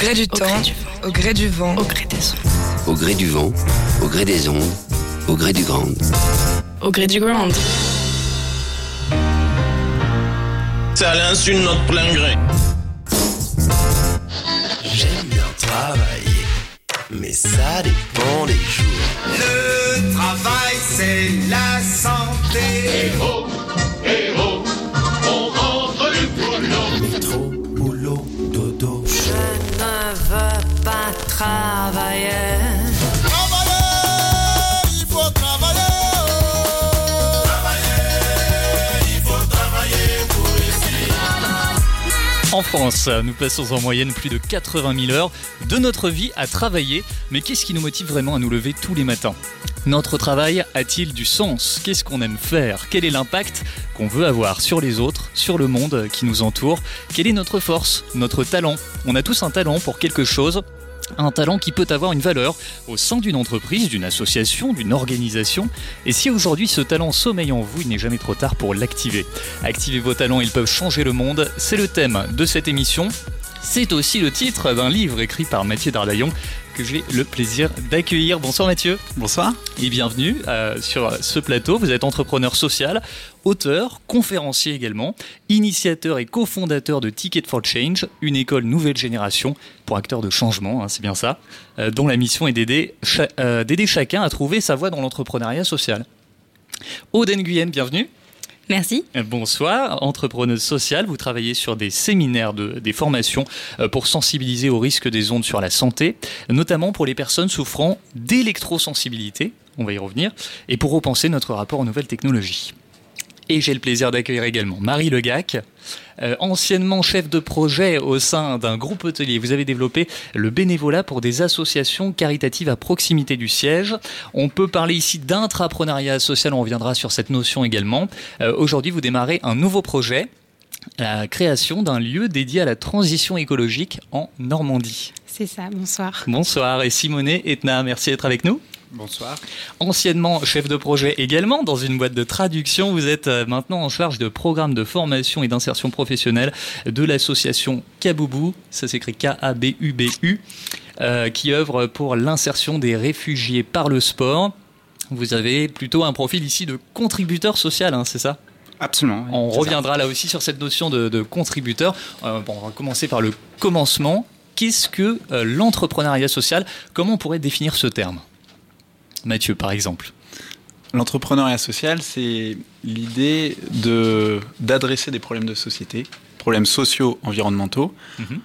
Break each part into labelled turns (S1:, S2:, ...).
S1: gré du temps, au gré du vent,
S2: au gré des ondes.
S3: Au gré du vent, au gré des ondes, au gré du grand.
S2: Au gré du grand.
S4: C'est à l'insu de notre plein gré.
S5: J'aime bien travailler, mais ça dépend des jours.
S6: Le travail, c'est la santé.
S5: Métro,
S7: travailler.
S6: Il faut travailler pour ici.
S8: En France, nous passons en moyenne plus de 80 000 heures de notre vie à travailler. Mais qu'est-ce qui nous motive vraiment à nous lever tous les matins? Notre travail a-t-il du sens? Qu'est-ce qu'on aime faire? Quel est l'impact qu'on veut avoir sur les autres, sur le monde qui nous entoure? Quelle est notre force, notre talent? On a tous un talent pour quelque chose. Un talent qui peut avoir une valeur au sein d'une entreprise, d'une association, d'une organisation. Et si aujourd'hui ce talent sommeille en vous, il n'est jamais trop tard pour l'activer. Activez vos talents, ils peuvent changer le monde. C'est le thème de cette émission. C'est aussi le titre d'un livre écrit par Mathieu Dardaillon que j'ai le plaisir d'accueillir. Bonsoir Mathieu.
S9: Bonsoir.
S8: Et bienvenue euh, sur ce plateau. Vous êtes entrepreneur social, auteur, conférencier également, initiateur et cofondateur de Ticket for Change, une école nouvelle génération pour acteurs de changement, hein, c'est bien ça, euh, dont la mission est d'aider cha- euh, d'aider chacun à trouver sa voie dans l'entrepreneuriat social. Aude Nguyen, bienvenue.
S10: Merci.
S8: Euh, Bonsoir, entrepreneuse sociale, vous travaillez sur des séminaires, de, des formations euh, pour sensibiliser au risque des ondes sur la santé, notamment pour les personnes souffrant d'électrosensibilité, on va y revenir, et pour repenser notre rapport aux nouvelles technologies. Et j'ai le plaisir d'accueillir également Marie Legac, euh, anciennement chef de projet au sein d'un groupe hôtelier. Vous avez développé le bénévolat pour des associations caritatives à proximité du siège. On peut parler ici d'intrapreneuriat social, on reviendra sur cette notion également. Euh, Aujourd'hui, vous démarrez un nouveau projet, la création d'un lieu dédié à la transition écologique en Normandie.
S10: C'est ça, bonsoir.
S8: Bonsoir et Simonet Etna, merci d'être avec nous.
S9: Bonsoir.
S8: Anciennement chef de projet également dans une boîte de traduction, vous êtes euh, maintenant en charge de programmes de formation et d'insertion professionnelle de l'association Kaboubou, ça s'écrit K-A-B-U-B-U, euh, qui œuvre pour l'insertion des réfugiés par le sport. Vous avez plutôt un profil ici de contributeur social, hein, c'est ça?
S9: Absolument. oui,
S8: On
S9: ça.
S8: reviendra là aussi sur cette notion de, de contributeur. Euh, bon, on va commencer par le commencement. Qu'est-ce que euh, l'entrepreneuriat social? Comment on pourrait définir ce terme? Mathieu, par exemple.
S9: L'entrepreneuriat social, c'est l'idée de d'adresser des problèmes de société, problèmes sociaux, environnementaux,
S8: Mhm.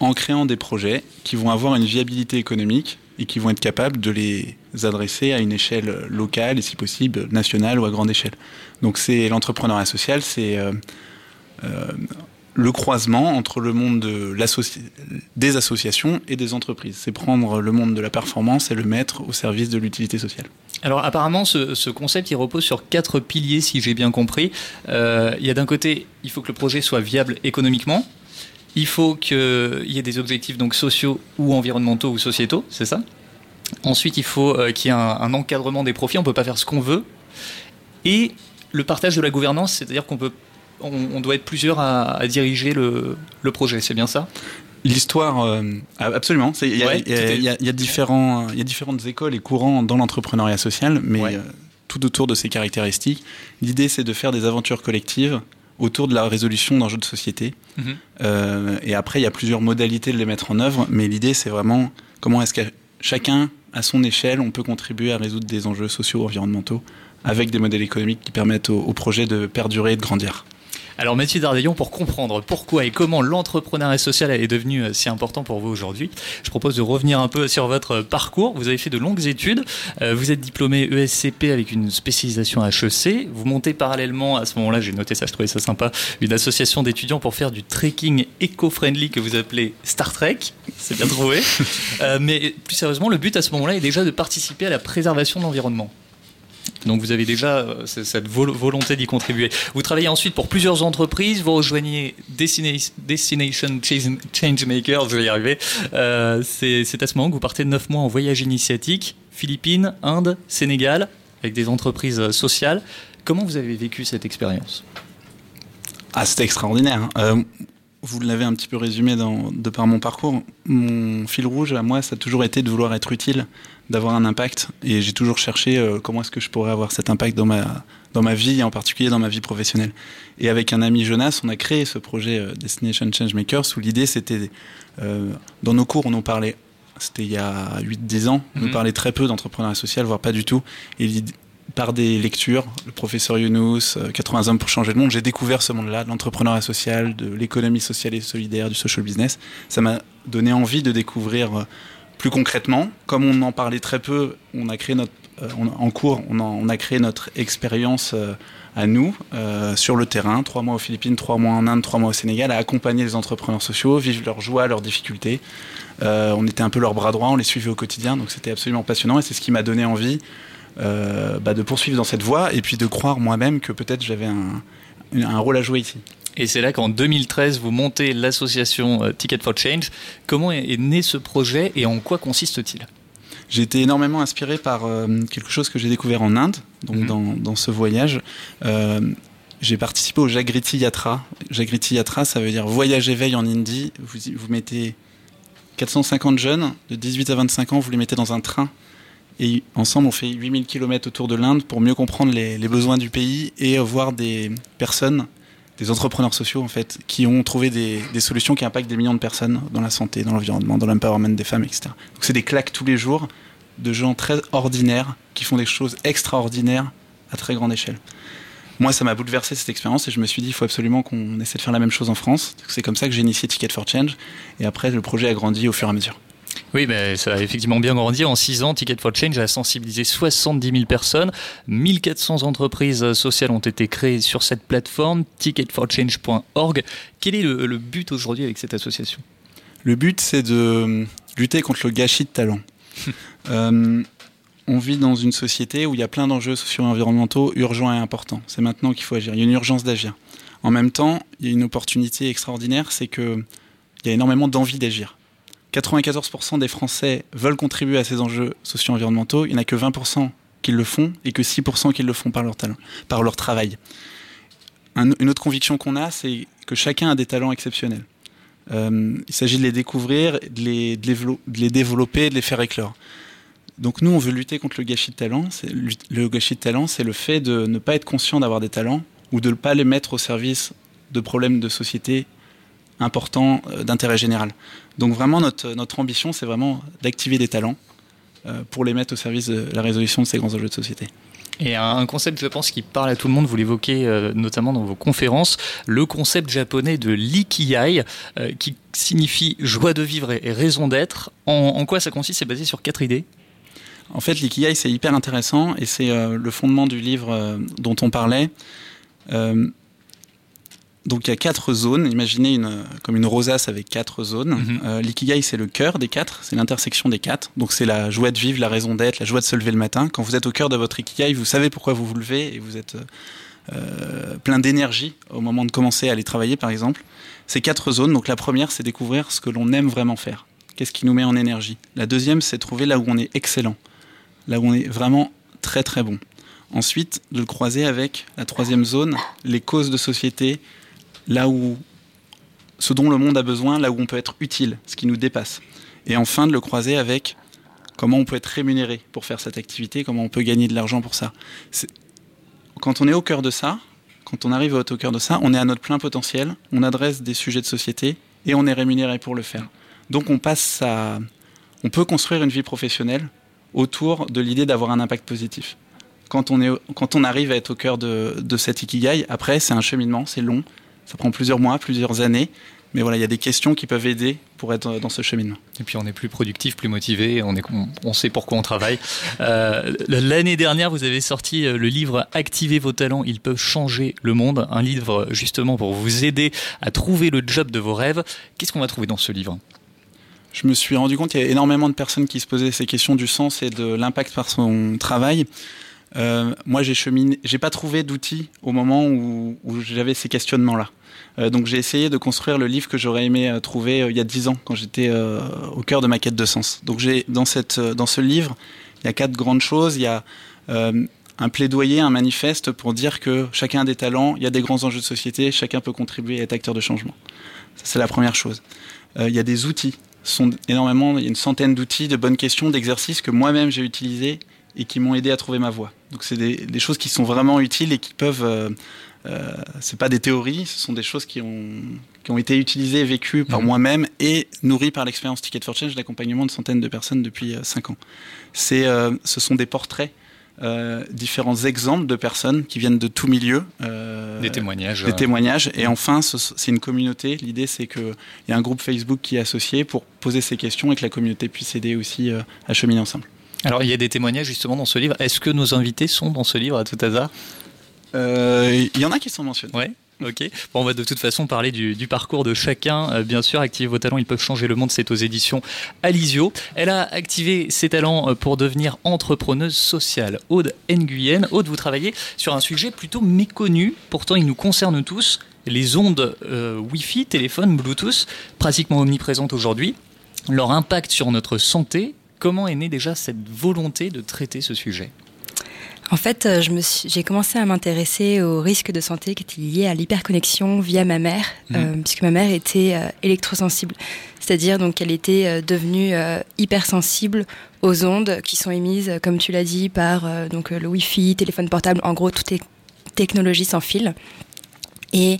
S9: en créant des projets qui vont avoir une viabilité économique et qui vont être capables de les adresser à une échelle locale et si possible nationale ou à grande échelle. Donc c'est l'entrepreneuriat social, c'est euh, euh, le croisement entre le monde de l'associ- des associations et des entreprises. C'est prendre le monde de la performance et le mettre au service de l'utilité sociale.
S8: Alors apparemment, ce, ce concept, il repose sur quatre piliers, si j'ai bien compris. Euh, il y a d'un côté, il faut que le projet soit viable économiquement. Il faut qu'il y ait des objectifs donc sociaux ou environnementaux ou sociétaux, c'est ça Ensuite, il faut euh, qu'il y ait un, un encadrement des profits. On ne peut pas faire ce qu'on veut. Et le partage de la gouvernance, c'est-à-dire qu'on peut, on, on doit être plusieurs à, à diriger le, le projet. C'est bien ça?
S9: L'histoire, euh, absolument. Il y, a-
S8: Ouais,
S9: il y a-
S8: tout est-
S9: il y a- il y a différents, il y a différentes écoles et courants dans l'entrepreneuriat social, mais
S8: Ouais.
S9: euh, tout autour de ces caractéristiques. L'idée, c'est de faire des aventures collectives autour de la résolution d'enjeux de société.
S8: Mhm.
S9: Euh, et après, il y a plusieurs modalités de les mettre en œuvre, mais l'idée, c'est vraiment comment est-ce que chacun, à son échelle, on peut contribuer à résoudre des enjeux sociaux, environnementaux, avec des modèles économiques qui permettent au, au projet de perdurer et de grandir.
S8: Alors Mathieu Dardaillon, pour comprendre pourquoi et comment l'entrepreneuriat social est devenu euh, si important pour vous aujourd'hui, je propose de revenir un peu sur votre parcours. Vous avez fait de longues études, euh, vous êtes diplômé ESCP avec une spécialisation HEC, vous montez parallèlement, à ce moment-là j'ai noté ça, je trouvais ça sympa, une association d'étudiants pour faire du trekking éco-friendly que vous appelez Star Trek, c'est bien trouvé. Euh, mais plus sérieusement, le but à ce moment-là est déjà de participer à la préservation de l'environnement. Donc vous avez déjà euh, cette vol- volonté d'y contribuer. Vous travaillez ensuite pour plusieurs entreprises, vous rejoignez Destina- Destination Change- Changemakers, je vais y arriver. Euh, C'est à ce moment que vous partez de 9 mois en voyage initiatique, Philippines, Inde, Sénégal, avec des entreprises euh, sociales. Comment vous avez vécu cette expérience?
S9: Ah, c'était extraordinaire. hein. Vous l'avez un petit peu résumé de par mon parcours. Mon fil rouge à moi, ça a toujours été de vouloir être utile, d'avoir un impact. Et j'ai toujours cherché euh, comment est-ce que je pourrais avoir cet impact dans ma, dans ma vie, et en particulier dans ma vie professionnelle. Et avec un ami Jonas, on a créé ce projet euh, Destination Changemakers où l'idée c'était, euh, dans nos cours, on nous parlait, c'était il y a 8-10 ans, on
S8: Mhm.
S9: parlait très peu d'entrepreneuriat social, voire pas du tout. Et par des lectures, le professeur Younous, euh, 80 hommes pour changer le monde, j'ai découvert ce monde-là, de l'entrepreneuriat social, de l'économie sociale et solidaire, du social business. Ça m'a donné envie de découvrir euh, plus concrètement. Comme on en parlait très peu, on a créé notre, euh, en cours, on, a créé notre expérience euh, à nous, euh, sur le terrain, trois mois aux Philippines, trois mois en Inde, trois mois au Sénégal, à accompagner les entrepreneurs sociaux, vivre leurs joies, leurs difficultés. On était un peu leur bras droit, on les suivait au quotidien, donc c'était absolument passionnant et c'est ce qui m'a donné envie bah, de poursuivre dans cette voie et puis de croire moi-même que peut-être j'avais un rôle à jouer ici.
S8: Et c'est là qu'en 2013, vous montez l'association euh, Ticket for Change. Comment est né ce projet et en quoi consiste-t-il?
S9: J'ai été énormément inspiré par euh, quelque chose que j'ai découvert en Inde, donc
S8: Mhm.
S9: dans, dans ce voyage. Euh, j'ai participé au Jagriti Yatra. Jagriti Yatra, ça veut dire voyage éveil en Indie. Vous, vous mettez 450 jeunes de 18 à 25 ans, vous les mettez dans un train. Et ensemble, on fait 8000 km autour de l'Inde pour mieux comprendre les, les besoins du pays et voir des personnes, des entrepreneurs sociaux en fait, qui ont trouvé des, solutions qui impactent des millions de personnes dans la santé, dans l'environnement, dans l'empowerment des femmes, etc. Donc c'est des claques tous les jours de gens très ordinaires qui font des choses extraordinaires à très grande échelle. Moi, ça m'a bouleversé cette expérience et je me suis dit, il faut absolument qu'on essaie de faire la même chose en France. C'est comme ça que j'ai initié Ticket for Change. Et après, le projet a grandi au fur et à mesure.
S8: Oui, mais ça a effectivement bien grandi. En 6 ans, Ticket for Change a sensibilisé 70 000 personnes. 1400 entreprises sociales ont été créées sur cette plateforme, ticketforchange.org. Quel est le, le but aujourd'hui avec cette association?
S9: Le but, c'est de lutter contre le gâchis de talent. Euh, on vit dans une société où il y a plein d'enjeux sociaux et environnementaux urgents et importants. C'est maintenant qu'il faut agir. Il y a une urgence d'agir. En même temps, il y a une opportunité extraordinaire, c'est qu'il y a énormément d'envie d'agir. 94% des Français veulent contribuer à ces enjeux sociaux et environnementaux. Il n'y en a que 20% qui le font et que 6% qui le font par leur talent, par leur travail. Un- une autre conviction qu'on a, c'est que chacun a des talents exceptionnels. Euh, il s'agit de les découvrir, de les, de les développer, de les faire éclore. Donc nous, on veut lutter contre le gâchis de talent. Le gâchis de talent, c'est le fait de ne pas être conscient d'avoir des talents ou de ne pas les mettre au service de problèmes de société importants euh, d'intérêt général. Donc vraiment, notre, notre ambition, c'est vraiment d'activer des talents euh, pour les mettre au service de la résolution de ces grands enjeux de société.
S8: Et un concept, je pense, qui parle à tout le monde, vous l'évoquez euh, notamment dans vos conférences, le concept japonais de l'ikigai, euh, qui signifie joie de vivre et raison d'être. En, en quoi ça consiste? C'est basé sur quatre idées?
S9: En fait, l'ikigai, c'est hyper intéressant et c'est euh, le fondement du livre dont on parlait. Donc, il y a quatre zones. Imaginez une, euh, comme une rosace avec quatre zones.
S8: Mhm.
S9: Euh, l'ikigai, c'est le cœur des quatre, c'est l'intersection des quatre. Donc, c'est la joie de vivre, la raison d'être, la joie de se lever le matin. Quand vous êtes au cœur de votre ikigai, vous savez pourquoi vous vous levez et vous êtes euh, plein d'énergie au moment de commencer à aller travailler, par exemple. Ces quatre zones. Donc, la première, c'est découvrir ce que l'on aime vraiment faire. Qu'est-ce qui nous met en énergie? La deuxième, c'est trouver là où on est excellent là où on est vraiment très très bon. Ensuite, de le croiser avec la troisième zone, les causes de société, là où ce dont le monde a besoin, là où on peut être utile, ce qui nous dépasse. Et enfin, de le croiser avec comment on peut être rémunéré pour faire cette activité, comment on peut gagner de l'argent pour ça. Quand on est au cœur de ça, quand on arrive au cœur de ça, on est à notre plein potentiel, on adresse des sujets de société et on est rémunéré pour le faire. Donc on passe à... On peut construire une vie professionnelle autour de l'idée d'avoir un impact positif. Quand on, est, quand on arrive à être au cœur de, de cet ikigai, après, c'est un cheminement, c'est long, ça prend plusieurs mois, plusieurs années, mais voilà, il y a des questions qui peuvent aider pour être dans ce cheminement.
S8: Et puis on est plus productif, plus motivé, on, est, on, on sait pourquoi on travaille. Euh, L'année dernière, vous avez sorti euh, le livre Activez vos talents, ils peuvent changer le monde. Un livre justement pour vous aider à trouver le job de vos rêves. Qu'est-ce qu'on va trouver dans ce livre?
S9: Je me suis rendu compte qu'il y a énormément de personnes qui se posaient ces questions du sens et de l'impact par son travail. Euh, moi, j'ai cheminé, j'ai pas trouvé d'outils au moment où, où j'avais ces questionnements-là. Euh, donc, j'ai essayé de construire le livre que j'aurais aimé euh, trouver euh, il y a dix ans, quand j'étais au cœur de ma quête de sens. Donc, j'ai dans cette, dans ce livre, il y a quatre grandes choses. Il y a un plaidoyer, un manifeste pour dire que chacun a des talents, il y a des grands enjeux de société, chacun peut contribuer à être acteur de changement. Ça, c'est la première chose. Il y a des outils, sont énormément, il y a une centaine d'outils, de bonnes questions, d'exercices que moi-même j'ai utilisés et qui m'ont aidé à trouver ma voie. Donc c'est des, des, choses qui sont vraiment utiles et qui peuvent euh, euh, c'est pas des théories, ce sont des choses qui ont, qui ont été utilisées et vécues par mmh. moi-même et nourries par l'expérience Ticket for Change d'accompagnement de centaines de personnes depuis 5 ans. C'est, euh, ce sont des portraits euh, différents exemples de personnes qui viennent de tout milieu.
S8: Euh, des témoignages.
S9: Des témoignages. Et enfin, c'est une communauté. L'idée, c'est qu'il y a un groupe Facebook qui est associé pour poser ces questions et que la communauté puisse aider aussi euh, à cheminer ensemble.
S8: Alors, il y a des témoignages justement dans ce livre. Est-ce que nos invités sont dans ce livre à tout hasard?
S9: Il y en a qui sont mentionnés.
S8: Ouais. Ok. Bon, on va de toute façon parler du, du parcours de chacun. Euh, bien sûr, activer vos talents, ils peuvent changer le monde. C'est aux éditions Alizio. Elle a activé ses talents euh, pour devenir entrepreneuse sociale. Aude Nguyen. Aude, vous travaillez sur un sujet plutôt méconnu. Pourtant, il nous concerne tous. Les ondes euh, Wi-Fi, téléphone, Bluetooth, pratiquement omniprésentes aujourd'hui. Leur impact sur notre santé. Comment est née déjà cette volonté de traiter ce sujet?
S10: En fait, euh, j'ai commencé à m'intéresser aux risques de santé qui étaient liés à l'hyperconnexion via ma mère, mmh. euh, puisque ma mère était euh, électrosensible. C'est-à-dire donc qu'elle était euh, devenue hypersensible aux ondes qui sont émises, comme tu l'as dit, par donc le Wi-Fi, téléphone portable, en gros toutes les technologies sans fil. Et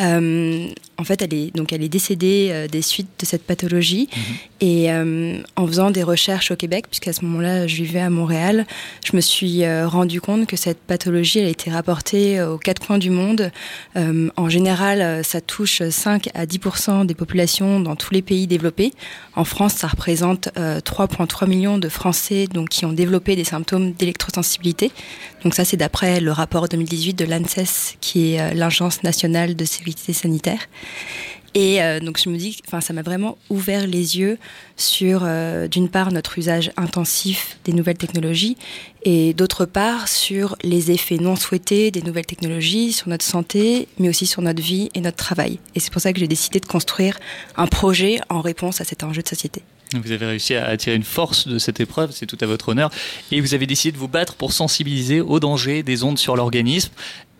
S10: euh, en fait, elle est, donc elle est décédée euh, des suites de cette pathologie. Mmh. Et euh, en faisant des recherches au Québec, puisqu'à ce moment-là, je vivais à Montréal, je me suis euh, rendu compte que cette pathologie, elle a été rapportée aux quatre coins du monde. Euh, en général, ça touche 5 à 10% des populations dans tous les pays développés. En France, ça représente 3,3 millions de Français donc, qui ont développé des symptômes d'électrosensibilité. Donc ça, c'est d'après le rapport 2018 de l'ANSES, qui est l'Agence nationale de sécurité sanitaire. Et euh, donc je me dis, enfin ça m'a vraiment ouvert les yeux sur euh, d'une part notre usage intensif des nouvelles technologies et d'autre part sur les effets non souhaités des nouvelles technologies sur notre santé, mais aussi sur notre vie et notre travail. Et c'est pour ça que j'ai décidé de construire un projet en réponse à cet enjeu de société.
S8: Vous avez réussi à tirer une force de cette épreuve, c'est tout à votre honneur. Et vous avez décidé de vous battre pour sensibiliser aux dangers des ondes sur l'organisme.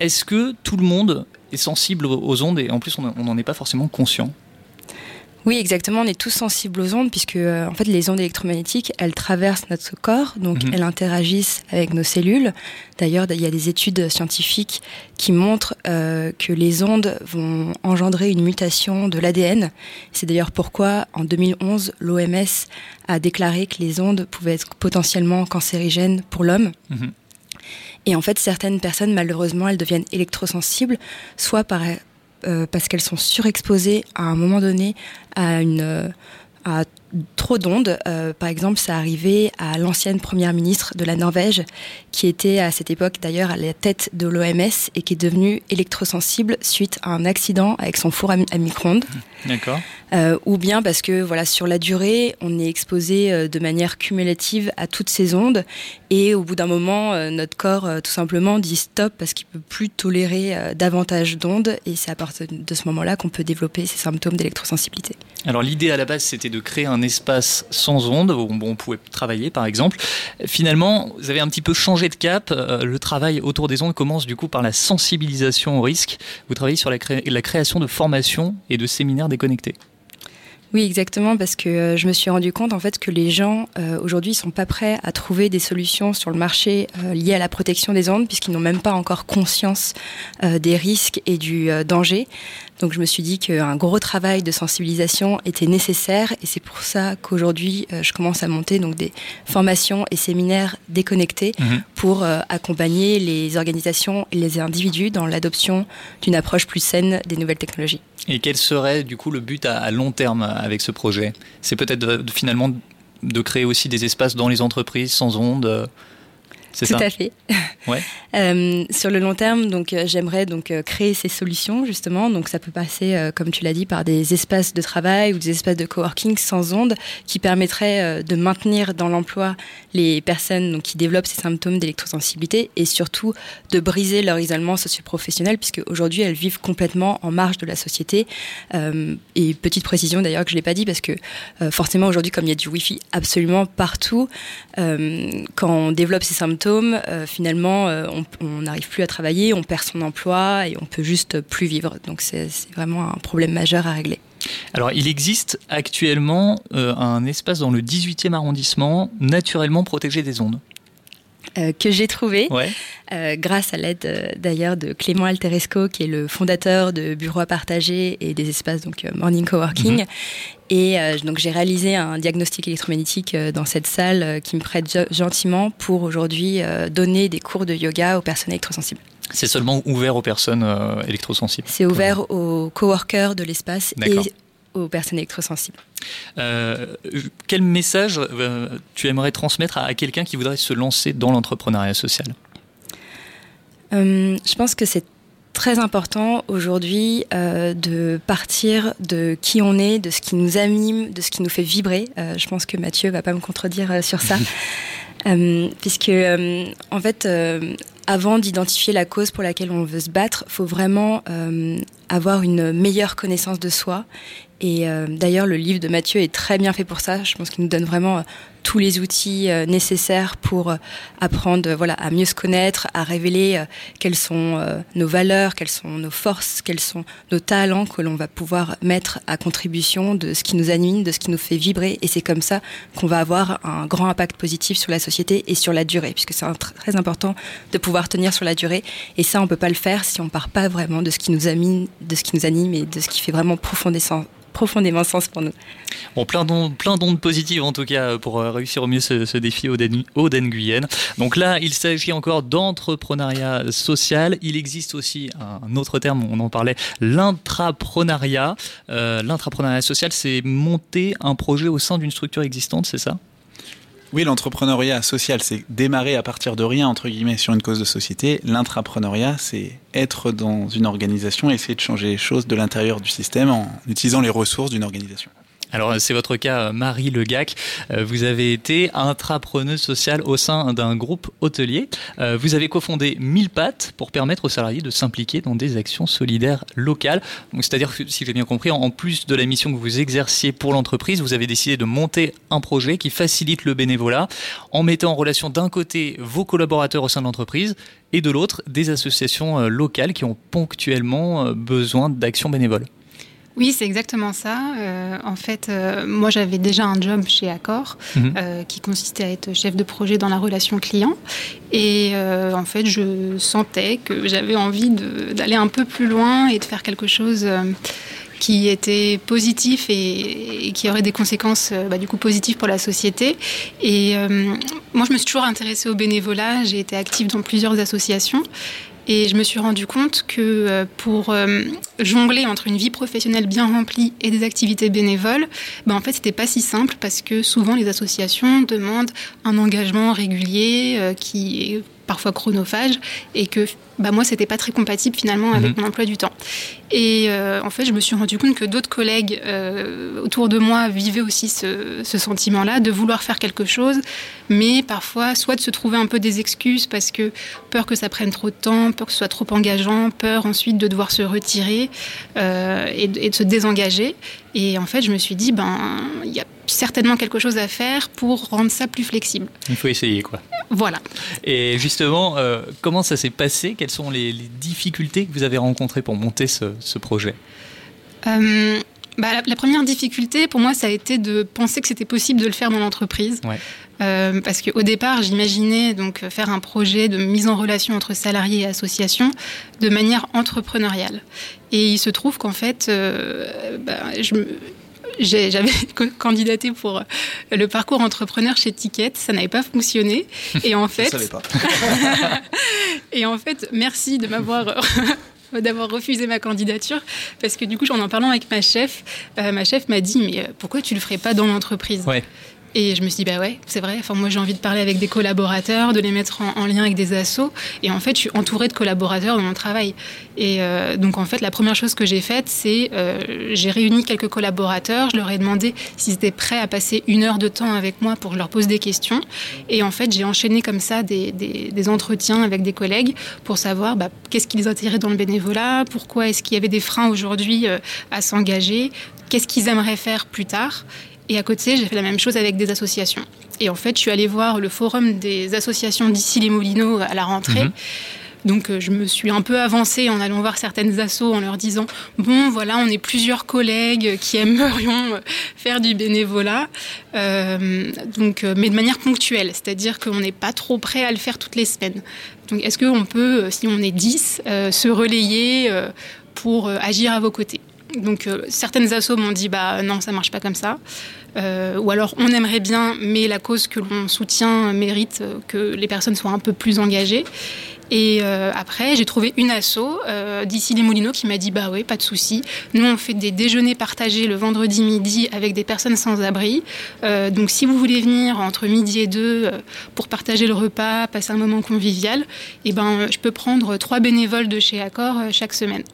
S8: Est-ce que tout le monde est sensible aux ondes et en plus on n'en est pas forcément conscient
S10: oui, exactement. On est tous sensibles aux ondes puisque euh, en fait les ondes électromagnétiques, elles traversent notre corps, donc mmh. elles interagissent avec nos cellules. D'ailleurs, il y a des études scientifiques qui montrent euh, que les ondes vont engendrer une mutation de l'ADN. C'est d'ailleurs pourquoi en 2011, l'OMS a déclaré que les ondes pouvaient être potentiellement cancérigènes pour l'homme. Mmh. Et en fait, certaines personnes, malheureusement, elles deviennent électrosensibles, soit euh, parce qu'elles sont surexposées à un moment donné à une euh, à trop d'ondes. Euh, par exemple, ça arrivait à l'ancienne première ministre de la Norvège, qui était à cette époque d'ailleurs à la tête de l'OMS et qui est devenue électrosensible suite à un accident avec son four à, à micro-ondes.
S8: D'accord.
S10: Euh, ou bien parce que voilà sur la durée, on est exposé euh, de manière cumulative à toutes ces ondes et au bout d'un moment, notre corps tout simplement dit stop parce qu'il peut plus tolérer davantage d'ondes et c'est à partir de ce moment-là qu'on peut développer ces symptômes d'électrosensibilité.
S8: Alors l'idée à la base, c'était de créer un espace sans ondes où on pouvait travailler, par exemple. Finalement, vous avez un petit peu changé de cap. Le travail autour des ondes commence du coup par la sensibilisation au risque. Vous travaillez sur la, cré la création de formations et de séminaires déconnectés.
S10: Oui, exactement, parce que euh, je me suis rendu compte en fait que les gens euh, aujourd'hui sont pas prêts à trouver des solutions sur le marché euh, liées à la protection des ondes, puisqu'ils n'ont même pas encore conscience euh, des risques et du euh, danger. Donc je me suis dit qu'un gros travail de sensibilisation était nécessaire et c'est pour ça qu'aujourd'hui euh, je commence à monter donc des formations et séminaires déconnectés mmh. pour euh, accompagner les organisations et les individus dans l'adoption d'une approche plus saine des nouvelles technologies.
S8: Et quel serait du coup le but à, long terme avec ce projet? C'est peut-être finalement de créer aussi des espaces dans les entreprises sans ondes
S10: Tout
S8: ça
S10: à fait.
S8: Ouais.
S10: euh, sur le long terme, donc euh, j'aimerais donc euh, créer ces solutions justement. Donc ça peut passer, euh, comme tu l'as dit, par des espaces de travail ou des espaces de coworking sans ondes qui permettraient euh, de maintenir dans l'emploi les personnes donc, qui développent ces symptômes d'électrosensibilité et surtout de briser leur isolement socio-professionnel puisque aujourd'hui elles vivent complètement en marge de la société. Et petite précision d'ailleurs que je l'ai pas dit parce que forcément aujourd'hui comme il y a du wifi absolument partout, quand on développe ces symptômes euh, finalement, euh, on n'arrive plus à travailler, on perd son emploi et on peut juste plus vivre. Donc c'est vraiment un problème majeur à régler.
S8: Alors, il existe actuellement euh, un espace dans le 18e arrondissement naturellement protégé des ondes.
S10: Euh, que j'ai trouvé euh, grâce à l'aide euh, d'ailleurs de Clément Alteresco qui est le fondateur de Bureau à partager et des espaces donc Morning Coworking mhm. et donc j'ai réalisé un diagnostic électromagnétique dans cette salle qui me prête gentiment pour aujourd'hui donner des cours de yoga aux personnes électrosensibles.
S8: C'est seulement ouvert aux personnes électrosensibles.
S10: C'est ouvert aux coworkers de l'espace et aux personnes électrosensibles.
S8: Euh, quel message euh, tu aimerais transmettre à, quelqu'un qui voudrait se lancer dans l'entrepreneuriat social?
S10: Euh, Je pense que c'est très important aujourd'hui de partir de qui on est, de ce qui nous anime, de ce qui nous fait vibrer. je pense que Mathieu va pas me contredire sur ça. puisque en fait, avant d'identifier la cause pour laquelle on veut se battre, faut vraiment avoir une meilleure connaissance de soi et euh, d'ailleurs, le livre de Mathieu est très bien fait pour ça. Je pense qu'il nous donne vraiment euh, tous les outils euh, nécessaires pour apprendre voilà, à mieux se connaître, à révéler quelles sont nos valeurs, quelles sont nos forces, quels sont nos talents que l'on va pouvoir mettre à contribution de ce qui nous anime, de ce qui nous fait vibrer. Et c'est comme ça qu'on va avoir un grand impact positif sur la société et sur la durée, puisque c'est très important de pouvoir tenir sur la durée. Et ça, on ne peut pas le faire si on part pas vraiment de ce qui nous anime, de ce qui nous anime et de ce qui fait vraiment profondément profondément sens pour nous.
S8: Bon, plein d'ondes, plein d'ondes positives en tout cas pour euh, réussir au mieux ce, défi au Den Guyenne. Donc là, il s'agit encore d'entrepreneuriat social. Il existe aussi un autre terme, on en parlait, l'intrapreneuriat. Euh, l'intrapreneuriat social, c'est monter un projet au sein d'une structure existante, c'est ça?
S9: Oui, l'entrepreneuriat social, c'est démarrer à partir de rien, entre guillemets, sur une cause de société. L'intrapreneuriat, c'est être dans une organisation et essayer de changer les choses de l'intérieur du système en utilisant les ressources d'une organisation.
S8: Alors c'est votre cas, Marie Legac. Euh, vous avez été intrapreneuse sociale au sein d'un groupe hôtelier. Euh, vous avez cofondé 1000 pattes pour permettre aux salariés de s'impliquer dans des actions solidaires locales. C'est-à-dire, si j'ai bien compris, en plus de la mission que vous exerciez pour l'entreprise, vous avez décidé de monter un projet qui facilite le bénévolat en mettant en relation d'un côté vos collaborateurs au sein de l'entreprise et de l'autre des associations euh, locales qui ont ponctuellement besoin d'actions bénévoles.
S11: Oui, c'est exactement ça. Euh, en fait, euh, moi, j'avais déjà un job chez Accor mhm. euh, qui consistait à être chef de projet dans la relation client. Et en fait, je sentais que j'avais envie d'aller un peu plus loin et de faire quelque chose qui était positif et, qui aurait des conséquences bah, du coup positives pour la société. Et moi, je me suis toujours intéressée au bénévolat. J'ai été active dans plusieurs associations. Et je me suis rendu compte que euh, pour euh, jongler entre une vie professionnelle bien remplie et des activités bénévoles, ben en fait, c'était pas si simple parce que souvent les associations demandent un engagement régulier euh, qui est parfois chronophage et que bah, moi, c'était pas très compatible finalement avec mhm. mon emploi du temps. Et euh, en fait, je me suis rendu compte que d'autres collègues euh, autour de moi vivaient aussi ce, sentiment-là de vouloir faire quelque chose, mais parfois soit de se trouver un peu des excuses parce que peur que ça prenne trop de temps, peur que ce soit trop engageant, peur ensuite de devoir se retirer euh, et, et, de se désengager. Et en fait, je me suis dit, ben, il y a certainement quelque chose à faire pour rendre ça plus flexible.
S8: Il faut essayer, quoi.
S11: Voilà.
S8: Et justement, comment ça s'est passé? Quelles sont les, difficultés que vous avez rencontrées pour monter ce, projet?
S11: Euh, bah, la, première difficulté, pour moi, ça a été de penser que c'était possible de le faire dans l'entreprise. Euh, parce qu'au départ, j'imaginais donc faire un projet de mise en relation entre salariés et associations de manière entrepreneuriale. Et il se trouve qu'en fait, euh, bah, je me j'avais candidaté pour euh, le parcours entrepreneur chez Ticket, ça n'avait pas fonctionné. Et en fait,
S9: savais pas.
S11: et en fait, merci de m'avoir d'avoir refusé ma candidature parce que du coup, en en parlant avec ma chef, euh, ma chef m'a dit mais euh, pourquoi tu le ferais pas dans l'entreprise?
S8: Ouais.
S11: Et je me suis dit, bah ouais, c'est vrai. Enfin, moi, j'ai envie de parler avec des collaborateurs, de les mettre en, lien avec des assos. Et en fait, je suis entourée de collaborateurs dans mon travail. Et euh, donc, en fait, la première chose que j'ai faite, c'est euh, j'ai réuni quelques collaborateurs. Je leur ai demandé s'ils étaient prêts à passer une heure de temps avec moi pour que je leur pose des questions. Et en fait, j'ai enchaîné comme ça des, entretiens avec des collègues pour savoir bah, qu'est-ce qui les attirait dans le bénévolat, pourquoi est-ce qu'il y avait des freins aujourd'hui euh, à s'engager, qu'est-ce qu'ils aimeraient faire plus tard. Et à côté, j'ai fait la même chose avec des associations. Et en fait, je suis allée voir le forum des associations d'ici les Moulineaux à la rentrée.
S8: Mhm.
S11: Donc euh, je me suis un peu avancée en allant voir certaines assos en leur disant bon voilà on est plusieurs collègues qui aimerions euh, faire du bénévolat euh, donc mais de manière ponctuelle c'est-à-dire qu'on n'est pas trop prêt à le faire toutes les semaines donc est-ce qu'on peut si on est 10 euh, se relayer euh, pour agir à vos côtés? Donc euh, certaines assos m'ont dit bah non ça marche pas comme ça Euh, ou alors on aimerait bien mais la cause que l'on soutient mérite euh, que les personnes soient un peu plus engagées et après, j'ai trouvé une asso d'ici les Moulineaux qui m'a dit bah oui, pas de souci. Nous, on fait des déjeuners partagés le vendredi midi avec des personnes sans abri. Donc, si vous voulez venir entre midi et deux pour partager le repas, passer un moment convivial, eh ben, je peux prendre trois bénévoles de chez Accor chaque semaine.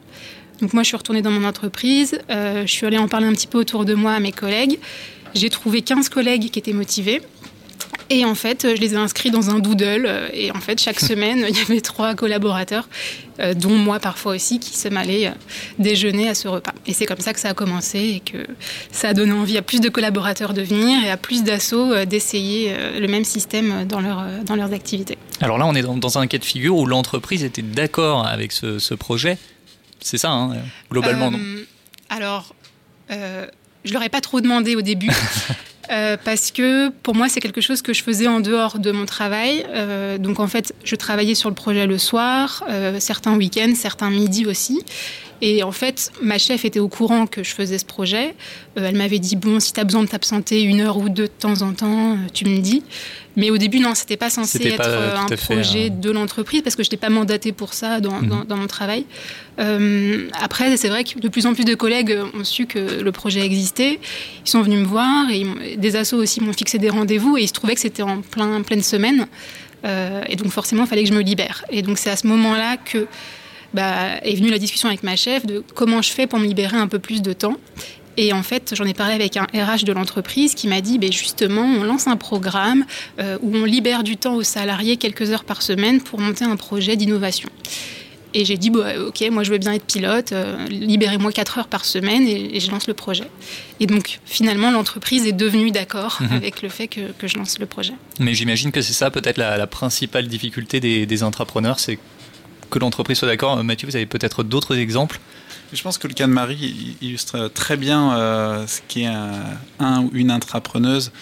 S11: Donc, moi, je suis retournée dans mon entreprise. euh, je suis allée en parler un petit peu autour de moi à mes collègues. J'ai trouvé 15 collègues qui étaient motivés. Et en fait, je les ai inscrits dans un doodle. Et en fait, chaque semaine, il y avait trois collaborateurs, euh, dont moi parfois aussi, qui se m'allaient euh, déjeuner à ce repas. Et c'est comme ça que ça a commencé et que ça a donné envie à plus de collaborateurs de venir et à plus d'assauts euh, d'essayer le même système dans, leur, dans leurs activités.
S8: Alors là, on est dans, dans un cas de figure où l'entreprise était d'accord avec ce, ce projet. C'est ça, hein, globalement, non
S11: Euh, Alors, euh, je leur ai pas trop demandé au début. euh, parce que pour moi, c'est quelque chose que je faisais en dehors de mon travail. Euh, donc en fait, je travaillais sur le projet le soir, certains week-ends, certains midis aussi. Et en fait, ma chef était au courant que je faisais ce projet. Euh, elle m'avait dit bon, si tu as besoin de t'absenter une heure ou deux de temps en temps, euh, tu me dis. Mais au début, non, c'était pas censé
S8: C'était
S11: être
S8: pas
S11: euh, un
S8: fait,
S11: projet de l'entreprise parce que je n'étais pas mandatée pour ça dans,
S8: Mhm.
S11: dans- dans mon travail. Euh, après, c'est vrai que de plus en plus de collègues ont su que le projet existait. Ils sont venus me voir et ils des assos aussi m'ont fixé des rendez-vous et il se trouvait que c'était en plein, pleine semaine. Euh, et donc forcément, il fallait que je me libère. Et donc c'est à ce moment-là que bah, est venue la discussion avec ma chef de comment je fais pour me libérer un peu plus de temps. Et en fait, j'en ai parlé avec un RH de l'entreprise qui m'a dit, ben justement, on lance un programme euh, où on libère du temps aux salariés quelques heures par semaine pour monter un projet d'innovation. Et j'ai dit, bah, ok, moi je veux bien être pilote, euh, libérez-moi 4 heures par semaine et, et je lance le projet. Et donc finalement, l'entreprise est devenue d'accord
S8: Mhm.
S11: avec le fait que, que je lance le projet.
S8: Mais j'imagine que c'est ça peut-être la, la principale difficulté des, des intrapreneurs, c'est que l'entreprise soit d'accord. Euh, Mathieu, vous avez peut-être d'autres exemples?
S9: Je pense que le cas de Marie il- illustre très bien euh, ce qu'est un, un ou une intrapreneuse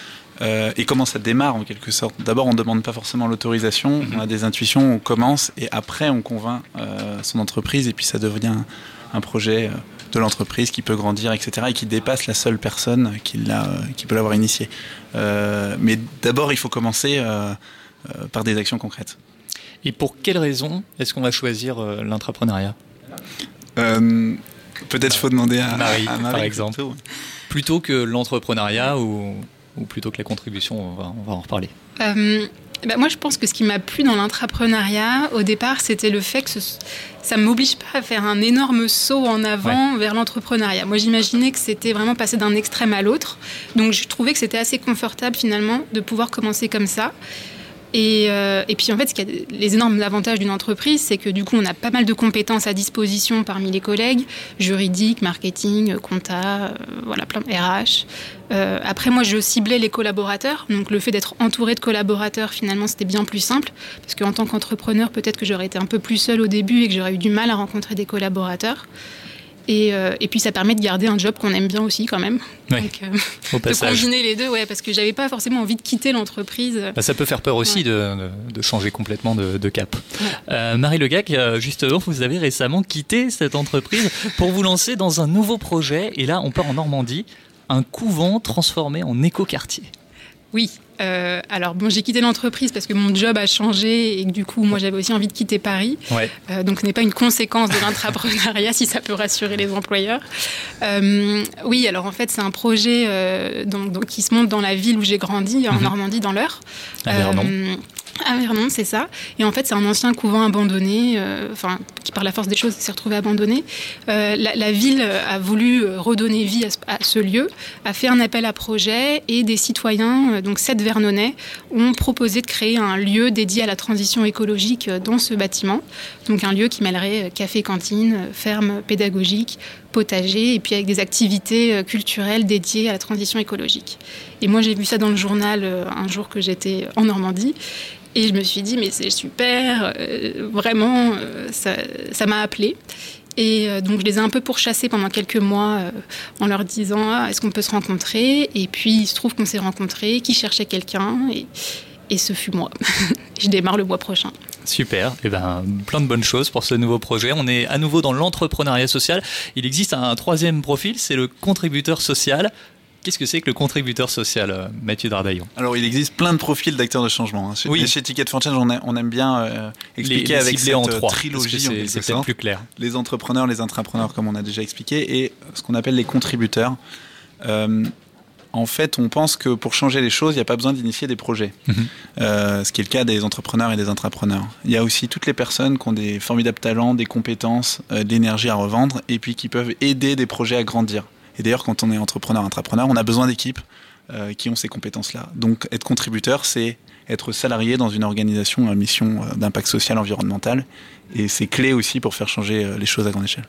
S9: euh, et comment ça démarre en quelque sorte. D'abord, on ne demande pas forcément l'autorisation, on a des intuitions, on commence et après on convainc euh, son entreprise et puis ça devient un, un projet de l'entreprise qui peut grandir, etc. et qui dépasse la seule personne qui, peut l'avoir initié. Euh, mais d'abord, il faut commencer par des actions concrètes.
S8: Et pour quelles raisons est-ce qu'on va choisir euh, l'intrapreneuriat?
S9: Euh, Peut-être faut demander à
S8: Marie,
S9: à
S8: par exemple.
S9: plutôt.
S8: Plutôt que l'entrepreneuriat ou, ou plutôt que la contribution on va, on va en reparler.
S11: Euh, ben moi, je pense que ce qui m'a plu dans l'intrapreneuriat, au départ, c'était le fait que ce- ça ne m'oblige pas à faire un énorme saut en avant vers l'entrepreneuriat. Moi, j'imaginais que c'était vraiment passer d'un extrême à l'autre. Donc, je trouvais que c'était assez confortable, finalement, de pouvoir commencer comme ça. Et, euh, et puis en fait, les énormes avantages d'une entreprise, c'est que du coup, on a pas mal de compétences à disposition parmi les collègues, juridique, marketing, compta, euh, voilà, plein de RH. Euh, après, moi, je ciblais les collaborateurs, donc le fait d'être entouré de collaborateurs, finalement, c'était bien plus simple, parce qu'en tant qu'entrepreneur, peut-être que j'aurais été un peu plus seule au début et que j'aurais eu du mal à rencontrer des collaborateurs. Et, euh, et puis ça permet de garder un job qu'on aime bien aussi quand même.
S8: Oui,
S11: Donc, euh,
S8: au
S11: de
S8: passage.
S11: combiner les deux, ouais, parce que j'avais pas forcément envie de quitter l'entreprise.
S8: Bah, ça peut faire peur aussi
S11: Ouais.
S8: de, changer complètement de, de cap. Euh, Marie Legac, euh, justement, vous avez récemment quitté cette entreprise pour vous lancer dans un nouveau projet. Et là, on part en Normandie, un couvent transformé en écoquartier.
S11: Oui. Euh, alors bon, j'ai quitté l'entreprise parce que mon job a changé et que du coup, moi, j'avais aussi envie de quitter Paris.
S8: Ouais.
S11: Euh, donc, ce n'est pas une conséquence de l'intrapreneuriat, si ça peut rassurer les employeurs. Euh, oui, alors en fait, c'est un projet donc, donc, qui se monte dans la ville où j'ai grandi, en
S8: Mhm.
S11: Normandie, dans l'Eure.
S8: À Vernon.
S11: C'est ça. Et en fait, c'est un ancien couvent abandonné, euh, enfin, qui par la force des choses s'est retrouvé abandonné. Euh, la, la ville a voulu redonner vie à ce, à ce lieu, a fait un appel à projet et des citoyens, euh, donc sept Vernonais, ont proposé de créer un lieu dédié à la transition écologique euh, dans ce bâtiment. Donc un lieu qui mêlerait euh, café, cantine, euh, ferme pédagogique, potager et puis avec des activités culturelles dédiées à la transition écologique. Et moi, j'ai vu ça dans le journal un jour que j'étais en Normandie. Et je me suis dit, mais c'est super, vraiment, ça m'a appelé. Et donc je les ai un peu pourchassés pendant quelques mois en leur disant ah, est-ce qu'on peut se rencontrer? Et puis il se trouve qu'on s'est rencontrés, qu'ils cherchaient quelqu'un et, et ce fut moi. je démarre le mois prochain.
S8: Super, et eh ben, plein de bonnes choses pour ce nouveau projet. On est à nouveau dans l'entrepreneuriat social. Il existe un troisième profil, c'est le contributeur social. Qu'est-ce que c'est que le contributeur social, euh, Mathieu Dardaillon
S9: Alors, il existe plein de profils d'acteurs de changement. Hein. Chez, oui. chez Ticket for Change, on, aime bien euh, expliquer avec cette
S8: en trois,
S9: trilogie.
S8: C'est plus clair.
S9: Les entrepreneurs, les intrapreneurs, comme on a déjà expliqué, et ce qu'on appelle les contributeurs. Euh, en fait, on pense que pour changer les choses, il n'y a pas besoin d'initier des projets. Mhm. Euh, ce qui est le cas des entrepreneurs et des intrapreneurs. Il y a aussi toutes les personnes qui ont des formidables talents, des compétences, euh, de l'énergie à revendre, et puis qui peuvent aider des projets à grandir. Et d'ailleurs, quand on est entrepreneur, intrapreneur, on a besoin d'équipes euh, qui ont ces compétences-là. Donc, être contributeur, c'est être salarié dans une organisation à mission d'impact social environnemental. Et c'est clé aussi pour faire changer les choses à grande échelle.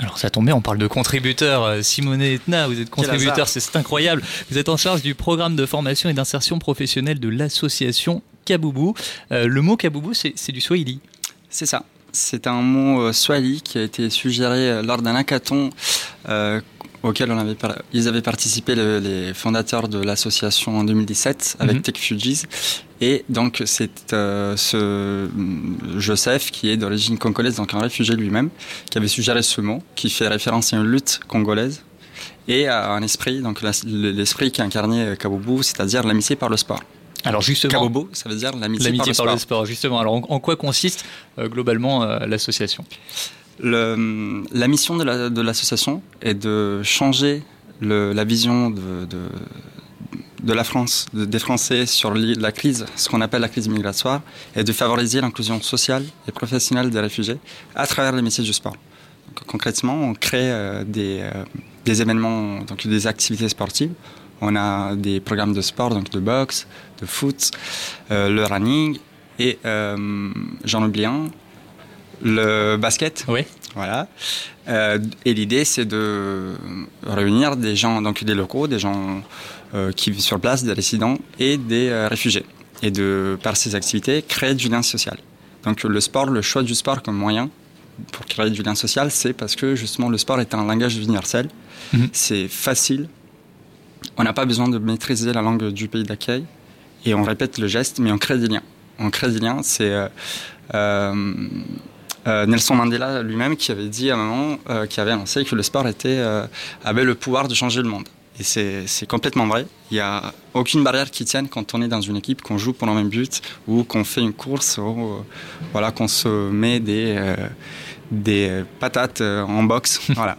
S8: Alors ça tombe bien, on parle de contributeurs. Euh, Simone Etna, vous êtes contributeur, c'est incroyable. Vous êtes en charge du programme de formation et d'insertion professionnelle de l'association Kaboubou. Euh, le mot Kaboubou, c'est du Swahili.
S12: C'est ça. C'est un mot euh, Swahili qui a été suggéré lors d'un hackathon auquel on avait ils avaient participé les fondateurs de l'association en 2017 avec mhm. Tech Fugees et donc c'est euh, ce Joseph qui est d'origine congolaise donc un réfugié lui-même qui avait suggéré ce mot qui fait référence à une lutte congolaise et à un esprit donc l'esprit qui incarnait Kaboubou c'est-à-dire l'amitié par le sport.
S8: Alors justement,
S12: Kabobo, ça veut dire l'amitié par,
S8: par, le sport. Justement, alors en, quoi consiste euh, globalement euh, l'association?
S12: La mission de l'association est de changer la vision de, la France, des Français sur la crise, ce qu'on appelle la crise migratoire, et de favoriser l'inclusion sociale et professionnelle des réfugiés à travers les métiers du sport. Concrètement, on crée euh, des, euh, des, événements, donc des activités sportives. On a des programmes de sport, donc de boxe, de foot, euh, le running, et j'en oublie un, le basket.
S8: Oui.
S12: Voilà. Euh, et l'idée, c'est de réunir des gens, donc des locaux, des gens euh, qui vivent sur place, des résidents et des euh, réfugiés. Et de, par ces activités, créer du lien social. Donc le sport, le choix du sport comme moyen pour créer du lien social, c'est parce que justement le sport est un langage universel. Mhm. C'est facile. On n'a pas besoin de maîtriser la langue du pays d'accueil. Et on répète le geste, mais on crée des liens. On crée des liens, c'est euh, Nelson Mandela lui-même qui avait dit à un moment, euh, qui avait annoncé que le sport euh, avait le pouvoir de changer le monde. Et c'est complètement vrai. Il n'y a aucune barrière qui tienne quand on est dans une équipe, qu'on joue pour le même but, ou qu'on fait une course, ou voilà, qu'on se met des, des patates en boxe. voilà.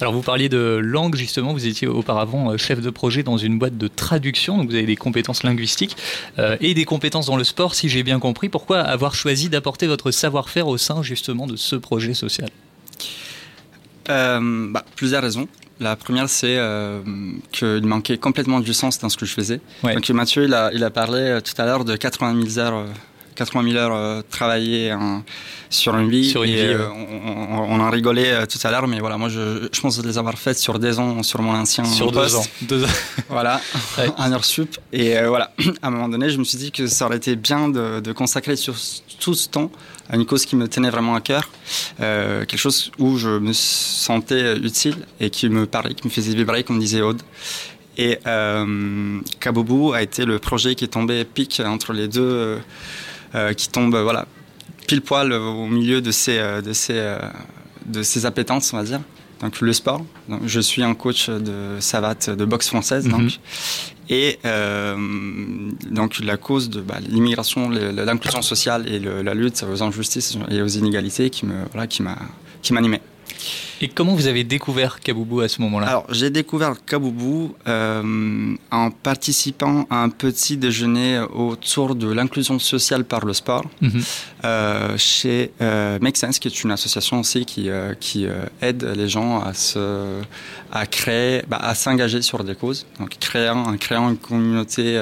S8: Alors vous parliez de langue justement, vous étiez auparavant euh, chef de projet dans une boîte de traduction, donc vous avez des compétences linguistiques euh, et des compétences dans le sport si j'ai bien compris. Pourquoi avoir choisi d'apporter votre savoir-faire au sein justement de ce projet social?
S12: Euh, bah, Plusieurs raisons. La première, c'est qu'il manquait complètement du sens dans ce que je faisais. Donc Mathieu, il a, il a parlé tout à l'heure de 80 000 heures 80 000 heures euh, travaillées sur une vie.
S8: Sur une vie
S12: euh, on, en rigolait euh, tout à l'heure, mais voilà, moi je, je, pense les avoir faites sur des ans, sur mon ancien
S8: sur
S12: poste.
S8: Deux ans. Deux ans.
S12: voilà, un heure sup. Et voilà, à un moment donné, je me suis dit que ça aurait été bien de, de, consacrer sur tout ce temps à une cause qui me tenait vraiment à cœur, quelque chose où je me sentais utile et qui me parlait, qui me faisait vibrer, comme disait Aude. Et euh, a été le projet qui est tombé pic entre les deux. Euh, qui tombe voilà, pile poil au milieu de ces, euh, de ces, euh, de ces appétences, on va dire. Donc le sport. Donc, je suis un coach de savate, de boxe française. Donc. Mhm. Et donc la cause de bah, l'immigration, l'inclusion sociale et la lutte aux injustices et aux inégalités qui me voilà, qui m'a qui m'animait.
S8: Et comment vous avez découvert Kaboubou à ce moment-là?
S12: Alors, j'ai découvert Kaboubou euh, en participant à un petit déjeuner autour de l'inclusion sociale par le sport mhm. euh, chez euh, Make Sense, qui est une association aussi qui, euh, qui aide les gens à se, à créer, bah, à s'engager sur des causes. Donc, créant, en créant une communauté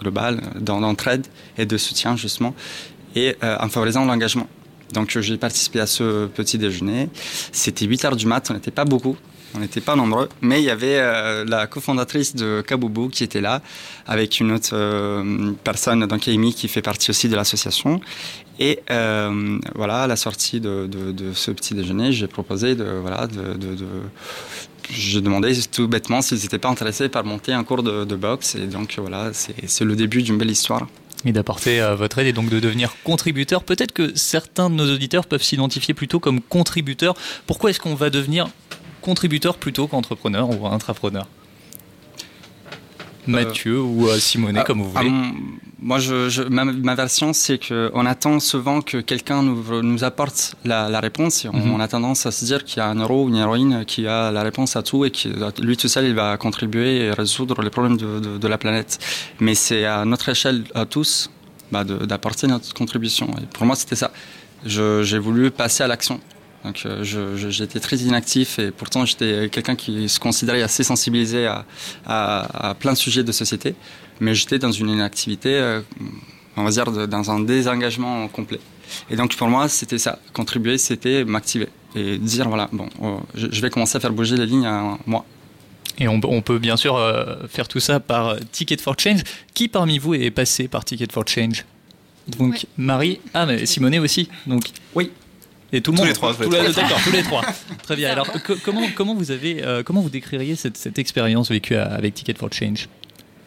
S12: globale d'entraide et de soutien justement, et en favorisant l'engagement. Donc j'ai participé à ce petit déjeuner. C'était 8 heures du mat, on n'était pas beaucoup, on n'était pas nombreux, mais il y avait euh, la cofondatrice de Kaboubou qui était là, avec une autre euh, personne, donc Amy, qui fait partie aussi de l'association. Et euh, voilà, à la sortie de, ce petit déjeuner, j'ai proposé de, voilà, j'ai demandé tout bêtement s'ils n'étaient pas intéressés par monter un cours de boxe. Et donc voilà, c'est le début d'une belle histoire
S8: et d'apporter euh, votre aide et donc de devenir contributeur. Peut-être que certains de nos auditeurs peuvent s'identifier plutôt comme contributeurs. Pourquoi est-ce qu'on va devenir contributeur plutôt qu'entrepreneur ou intrapreneur? Mathieu ou euh, Simonet, euh, comme vous voulez.
S12: moi, je, ma, version, c'est qu'on attend souvent que quelqu'un nous, nous, apporte la, réponse. on, mhm. on, a tendance à se dire qu'il y a un héros ou une héroïne qui a la réponse à tout et qui, lui tout seul, il va contribuer et résoudre les problèmes de, de, la planète. Mais c'est à notre échelle, à tous, bah, d'apporter notre contribution. Et pour moi, c'était ça. J'ai voulu passer à l'action. Donc euh, j'étais très inactif et pourtant j'étais quelqu'un qui se considérait assez sensibilisé à, à, plein de sujets de société, mais j'étais dans une inactivité, euh, on va dire, dans un désengagement complet. Et donc pour moi, c'était ça. Contribuer, c'était m'activer et dire voilà, bon, oh, je vais commencer à faire bouger les lignes à moi.
S8: Et on, on, peut bien sûr euh, faire tout ça par Ticket for Change. Qui parmi vous est passé par Ticket for Change? Donc Marie, ah mais Simonet aussi. Donc
S12: oui,
S8: et tout le monde.
S9: Tous les trois. D'accord,
S8: tous les trois. Très bien. Alors, comment, comment vous avez, euh, comment vous décririez cette, cette expérience vécue avec Ticket for Change?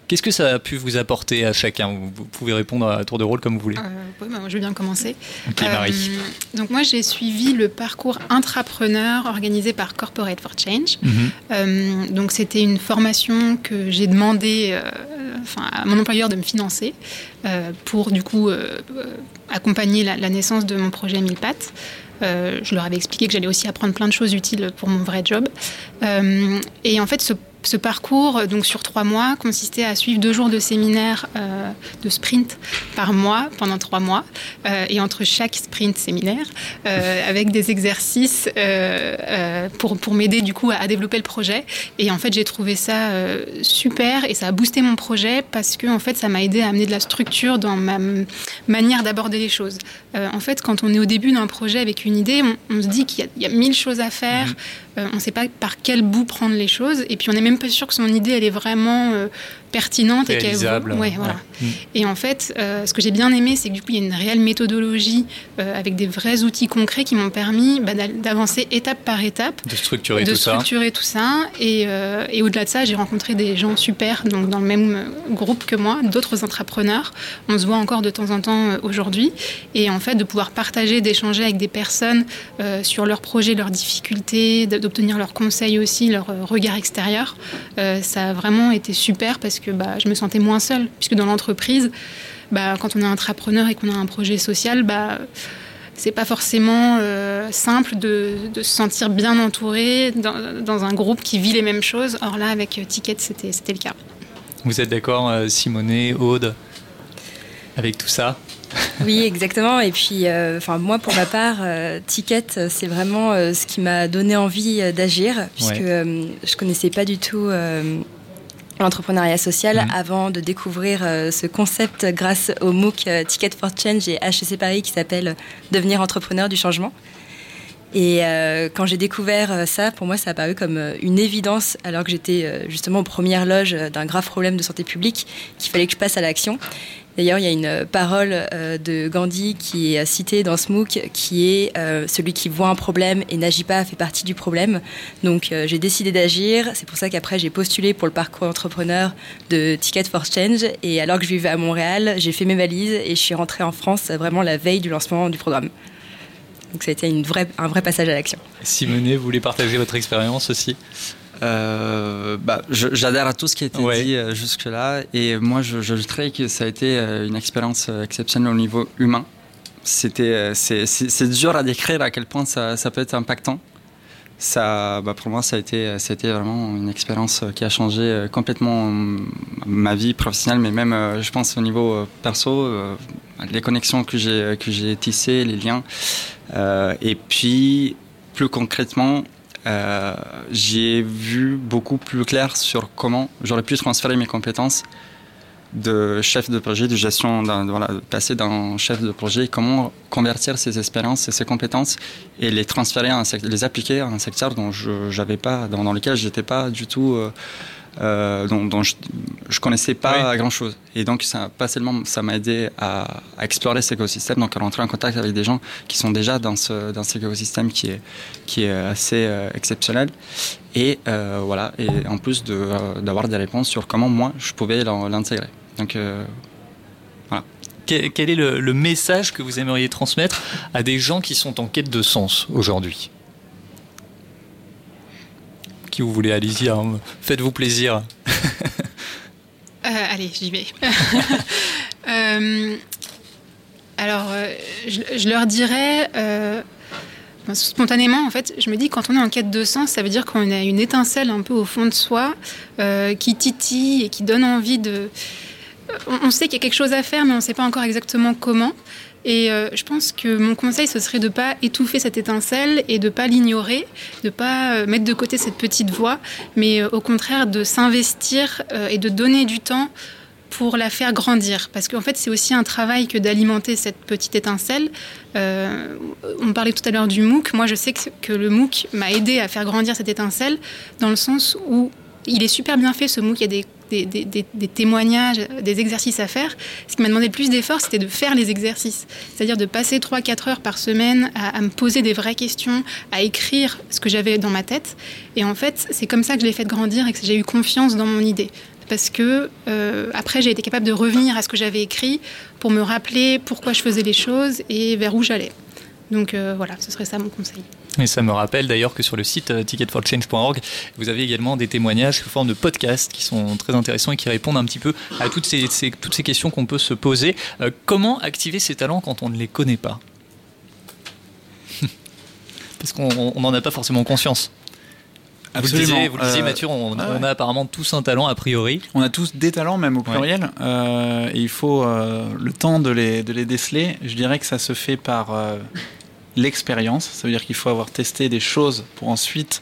S8: Qu'est-ce que ça a pu vous apporter à chacun? Vous, pouvez répondre à tour de rôle comme vous voulez. Euh,
S11: oui, bah, moi, je vais bien commencer.
S8: Marie.
S11: Euh, donc moi, j'ai suivi le parcours intrapreneur organisé par Corporate for Change. Mhm. donc c'était une formation que j'ai demandé à mon employeur de me financer pour du coup accompagner la, la, naissance de mon projet Mille Pattes. Euh, je leur avais expliqué que j'allais aussi apprendre plein de choses utiles pour mon vrai job. Euh, et en fait, ce ce parcours, donc sur trois mois, consistait à suivre deux jours de séminaire euh, de sprint par mois pendant trois mois, euh, et entre chaque sprint séminaire, euh, avec des exercices pour, pour m'aider du coup à, développer le projet. Et en fait, j'ai trouvé ça super et ça a boosté mon projet parce que en fait, ça m'a aidé à amener de la structure dans ma manière d'aborder les choses. en fait, quand on est au début d'un projet avec une idée, on, se dit qu'il y, a mille choses à faire. Mm-hmm. On ne sait pas par quel bout prendre les choses, et puis on est même pas sûr que son idée elle est vraiment euh, pertinente et qu'elle ouais, voilà. Mm. Et en fait, euh, ce que j'ai bien aimé, c'est que du coup il y a une réelle méthodologie euh, avec des vrais outils concrets qui m'ont permis bah, d'avancer étape par étape,
S8: de structurer
S11: de
S8: tout
S11: structurer
S8: ça,
S11: tout ça. Et, et au-delà de ça, j'ai rencontré des gens super, donc dans le même groupe que moi, d'autres entrepreneurs. On se voit encore de temps en temps aujourd'hui, et en fait de pouvoir partager, d'échanger avec des personnes sur leurs projets, leurs difficultés, d'obtenir leurs conseils aussi, leur regard extérieur. Euh, ça a vraiment été super parce que bah, je me sentais moins seule. Puisque dans l'entreprise, bah, quand on est entrepreneur et qu'on a un projet social, bah, c'est pas forcément euh, simple de, se sentir bien entouré dans, un groupe qui vit les mêmes choses. Or là, avec Ticket, c'était le cas.
S8: Vous êtes d'accord, euh, Simonet, Aude, avec tout ça?
S10: Oui, exactement. Et puis, euh, enfin, moi, pour ma part, euh, Ticket, c'est vraiment euh, ce qui m'a donné envie d'agir, puisque je connaissais pas du tout l'entrepreneuriat social mhm. avant de découvrir ce concept grâce au MOOC Ticket for Change et HEC Paris qui s'appelle Devenir entrepreneur du changement. Et quand j'ai découvert ça, pour moi, ça a paru comme une évidence, alors que j'étais justement aux premières loges d'un grave problème de santé publique, qu'il fallait que je passe à l'action. D'ailleurs, il y a une parole euh, de Gandhi qui est citée dans ce MOOC, qui est euh, celui qui voit un problème et n'agit pas fait partie du problème. Donc, euh, j'ai décidé d'agir. C'est pour ça qu'après, j'ai postulé pour le parcours entrepreneur de Ticket for Change. Et alors que je vivais à Montréal, j'ai fait mes valises et je suis rentrée en France vraiment la veille du lancement du programme. Donc, ça a été un vrai passage à l'action.
S8: Simonet, vous voulez partager votre expérience aussi?
S12: Euh, bah, J'adhère à tout ce qui a été dit euh, jusque-là. Et moi, je, je dirais que ça a été euh, une expérience exceptionnelle au niveau humain. C'était, c'est dur à décrire à quel point ça, ça peut être impactant. Ça, bah pour moi, ça a, été, ça a été vraiment une expérience qui a changé complètement ma vie professionnelle, mais même, je pense, au niveau perso, les connexions que j'ai tissées, les liens. et puis, plus concrètement, euh, j'ai vu beaucoup plus clair sur comment j'aurais pu transférer mes compétences de chef de projet, de gestion, passer d'un chef de projet, comment convertir ces expériences et ces compétences et les transférer, les appliquer à un secteur dont je pas, dans, dans lequel j'étais pas du tout, euh, euh, dont, je, je, connaissais pas grand chose. Et donc ça, pas seulement ça m'a aidé à, à, explorer cet écosystème, donc à rentrer en contact avec des gens qui sont déjà dans ce dans cet écosystème qui est qui est assez euh, exceptionnel. Et euh, voilà, et en plus d'avoir des réponses sur comment moi je pouvais l'intégrer. Donc voilà.
S8: Quel est le, message que vous aimeriez transmettre à des gens qui sont en quête de sens aujourd'hui? Vous voulez, allez-y, hein, faites-vous plaisir.
S11: Euh, allez, j'y vais. Euh, alors, je, leur dirais spontanément, en fait, je me dis quand on est en quête de sens, ça veut dire qu'on a une étincelle un peu au fond de soi qui titille et qui donne envie de, on sait qu'il y a quelque chose à faire, mais on ne sait pas encore exactement comment. Et euh, je pense que mon conseil, ce serait de ne pas étouffer cette étincelle et de ne pas l'ignorer, de ne pas euh, mettre de côté cette petite voix, mais euh, au contraire de s'investir et de donner du temps pour la faire grandir. Parce qu'en fait, c'est aussi un travail que d'alimenter cette petite étincelle. on parlait tout à l'heure du MOOC. Moi, je sais que, que le MOOC m'a aidé à faire grandir cette étincelle dans le sens où il est super bien fait, ce MOOC. Il y a des des, témoignages, des exercices à faire. Ce qui m'a demandé le plus d'efforts, c'était de faire les exercices. C'est-à-dire de passer 3-4 heures par semaine à, me poser des vraies questions, à écrire ce que j'avais dans ma tête. Et en fait, c'est comme ça que je l'ai fait grandir et que j'ai eu confiance dans mon idée. Parce que euh, après, j'ai été capable de revenir à ce que j'avais écrit pour me rappeler pourquoi je faisais les choses et vers où j'allais. Donc euh, voilà, ce serait ça mon conseil.
S8: Et ça me rappelle d'ailleurs que sur le site euh, ticketforchange.org, vous avez également des témoignages sous forme de podcasts qui sont très intéressants et qui répondent un petit peu à toutes ces, toutes ces questions qu'on peut se poser. Euh, comment activer ses talents quand on ne les connaît pas? Parce qu'on n'en a pas forcément conscience. Vous le disiez, vous le disiez Mathieu, on, a apparemment tous un talent a priori.
S9: On a tous des talents, même au pluriel. et il faut le temps de les, de les déceler. Je dirais que ça se fait par l'expérience. Ça veut dire qu'il faut avoir testé des choses pour ensuite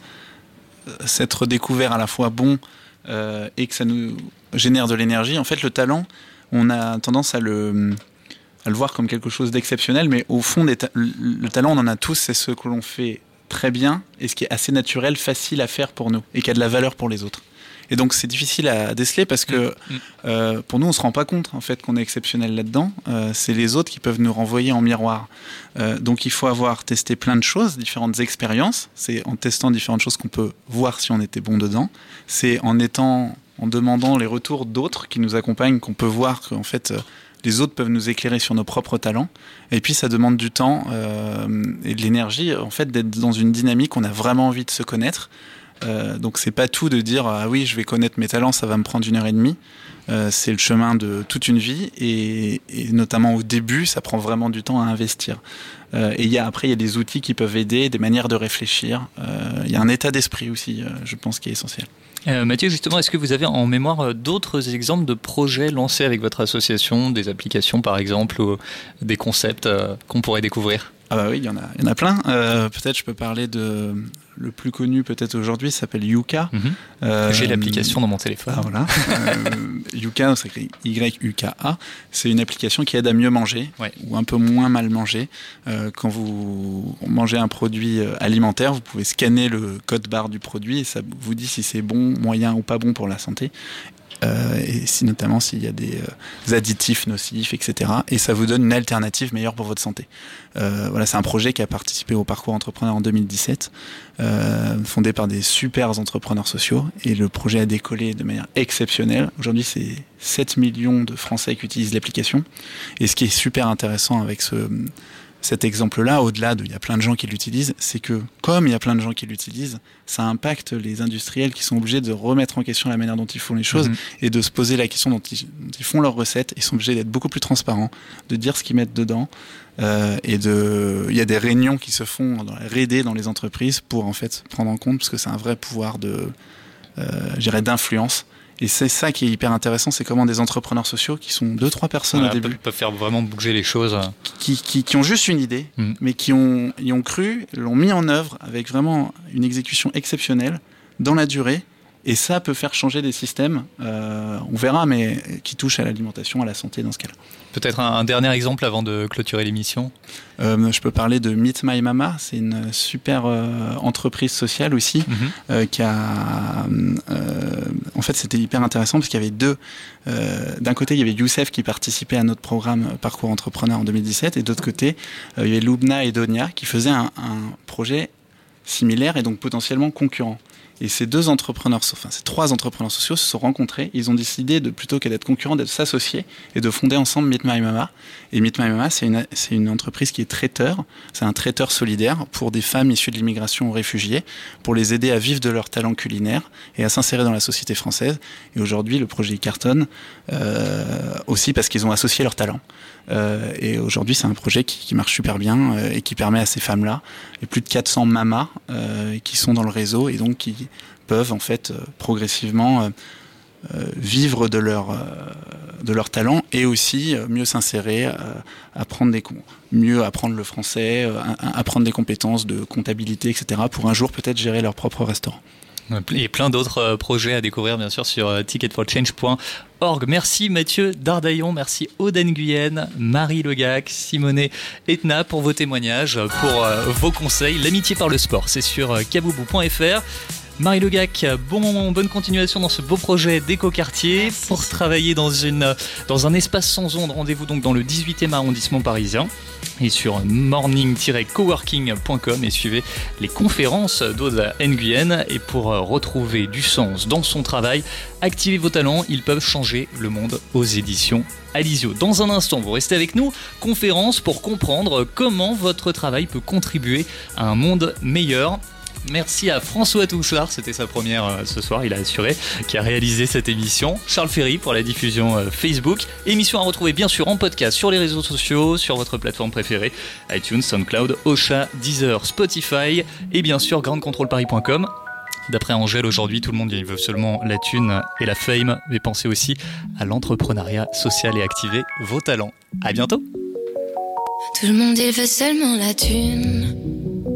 S9: euh, s'être découvert à la fois bon euh, et que ça nous génère de l'énergie. En fait, le talent, on a tendance à le, à le voir comme quelque chose d'exceptionnel, mais au fond, le talent, on en a tous, c'est ce que l'on fait très bien et ce qui est assez naturel, facile à faire pour nous et qui a de la valeur pour les autres. Et donc c'est difficile à déceler parce que mm. Euh, pour nous on se rend pas compte en fait qu'on est exceptionnel là-dedans. Euh, c'est les autres qui peuvent nous renvoyer en miroir. Euh, donc il faut avoir testé plein de choses, différentes expériences. C'est en testant différentes choses qu'on peut voir si on était bon dedans. C'est en étant, en demandant les retours d'autres qui nous accompagnent qu'on peut voir qu'en fait les autres peuvent nous éclairer sur nos propres talents. Et puis ça demande du temps euh, et de l'énergie, en fait, d'être dans une dynamique où on a vraiment envie de se connaître. Euh, donc c'est pas tout de dire ah oui je vais connaître mes talents ça va me prendre une heure et demie. Euh, c'est le chemin de toute une vie et, notamment au début ça prend vraiment du temps à investir. Euh, et y a après il y a des outils qui peuvent aider des manières de réfléchir. Il y a un état d'esprit aussi je pense qui est essentiel.
S8: Mathieu, justement, est-ce que vous avez en mémoire d'autres exemples de projets lancés avec votre association, des applications par exemple, ou des concepts qu'on pourrait découvrir?
S9: Ah bah oui, il y en a, il y en a plein. peut-être je peux parler de le plus connu peut-être aujourd'hui s'appelle Yuka.
S8: Mhm. Euh, J'ai l'application dans mon téléphone.
S9: Ah, voilà. euh, Yuka, Y-U-K-A. C'est une application qui aide à mieux manger ou un peu moins mal manger. Euh, quand vous mangez un produit euh, alimentaire, vous pouvez scanner le code barre du produit et ça vous dit si c'est bon, moyen ou pas bon pour la santé. Euh, et si notamment s'il y a des, euh, additifs nocifs, etc. Et ça vous donne une alternative meilleure pour votre santé. Euh, voilà, c'est un projet qui a participé au parcours entrepreneur en 2017, fondé par des super entrepreneurs sociaux, et le projet a décollé de manière exceptionnelle. Aujourd'hui, c'est 7 millions de Français qui utilisent l'application. Et ce qui est super intéressant avec ce cet exemple-là, au-delà de, il y a plein de gens qui l'utilisent, c'est que comme il y a plein de gens qui l'utilisent, ça impacte les industriels qui sont obligés de remettre en question la manière dont ils font les choses mhm. et de se poser la question dont ils, font leurs recettes. Ils sont obligés d'être beaucoup plus transparents, de dire ce qu'ils mettent dedans. Euh, et de, il y a des réunions qui se font dans la R&D dans les entreprises pour en fait prendre en compte parce que c'est un vrai pouvoir de, euh, d'influence et c'est ça qui est hyper intéressant, c'est comment des entrepreneurs sociaux, qui sont deux, trois personnes au début,
S8: peuvent faire vraiment bouger les choses.
S9: Qui, qui, qui ont juste une idée, mm. mais qui ont, y ont cru, l'ont mis en œuvre avec vraiment une exécution exceptionnelle dans la durée Et ça peut faire changer des systèmes, euh, on verra, mais qui touchent à l'alimentation, à la santé dans ce cas-là.
S8: Peut-être un, dernier exemple avant de clôturer l'émission
S9: euh, Je peux parler de Meet My Mama, c'est une super euh, entreprise sociale aussi, mhm. euh, qui a... en fait, c'était hyper intéressant parce qu'il y avait deux... D'un côté, il y avait Youssef qui participait à notre programme Parcours Entrepreneur en 2017, et d'autre côté, il y avait Loubna et Donia qui faisaient un, un projet similaire et donc potentiellement concurrent. Et ces deux entrepreneurs, enfin ces trois entrepreneurs sociaux se sont rencontrés. Ils ont décidé de plutôt que d'être concurrents, d'être s'associer et de fonder ensemble Meet My Mama. Et Meet My Mama, c'est une, une entreprise qui est traiteur. C'est un traiteur solidaire pour des femmes issues de l'immigration ou réfugiées, pour les aider à vivre de leur talent culinaire et à s'insérer dans la société française. Et aujourd'hui, le projet cartonne euh, aussi parce qu'ils ont associé leur talent. Euh, et aujourd'hui, c'est un projet qui, marche super bien euh, et qui permet à ces femmes-là, les plus de 400 mamas euh, qui sont dans le réseau et donc qui peuvent en fait progressivement vivre de leur, de leur talent et aussi mieux s'insérer, apprendre des, mieux apprendre le français, apprendre des compétences de comptabilité, etc. pour un jour peut-être gérer leur propre restaurant.
S8: Et plein d'autres euh, projets à découvrir, bien sûr, sur euh, ticketforchange.org. Merci Mathieu Dardaillon, merci Oden Guyenne, Marie Legac, Simonet Etna pour vos témoignages, pour euh, vos conseils. L'amitié par le sport, c'est sur kaboubou.fr. Marie Legac, bon, bonne continuation dans ce beau projet d'éco-quartier pour travailler dans, une, dans un espace sans onde. Rendez-vous donc dans le 18e arrondissement parisien et sur morning-coworking.com et suivez les conférences d'Aude Nguyen. Et pour retrouver du sens dans son travail, activez vos talents, ils peuvent changer le monde aux éditions Alizio. Dans un instant, vous restez avec nous, conférence pour comprendre comment votre travail peut contribuer à un monde meilleur. Merci à François Touchard, c'était sa première euh, ce soir, il a assuré, qui a réalisé cette émission. Charles Ferry pour la diffusion euh, Facebook. Émission à retrouver bien sûr en podcast sur les réseaux sociaux, sur votre plateforme préférée, iTunes, SoundCloud, Ocha, Deezer, Spotify et bien sûr grandcontrolparis.com. D'après Angèle, aujourd'hui, tout le monde veut seulement la thune et la fame, mais pensez aussi à l'entrepreneuriat social et activez vos talents. À bientôt!
S13: Tout le monde veut seulement la thune.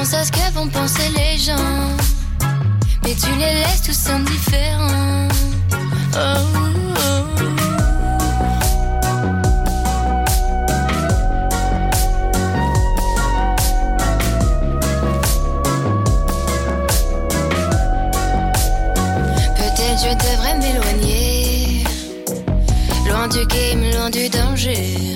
S13: Tu penses à ce que vont penser les gens, mais tu les laisses tous indifférents. Oh, oh. Je devrais m'éloigner, loin du game, loin du danger.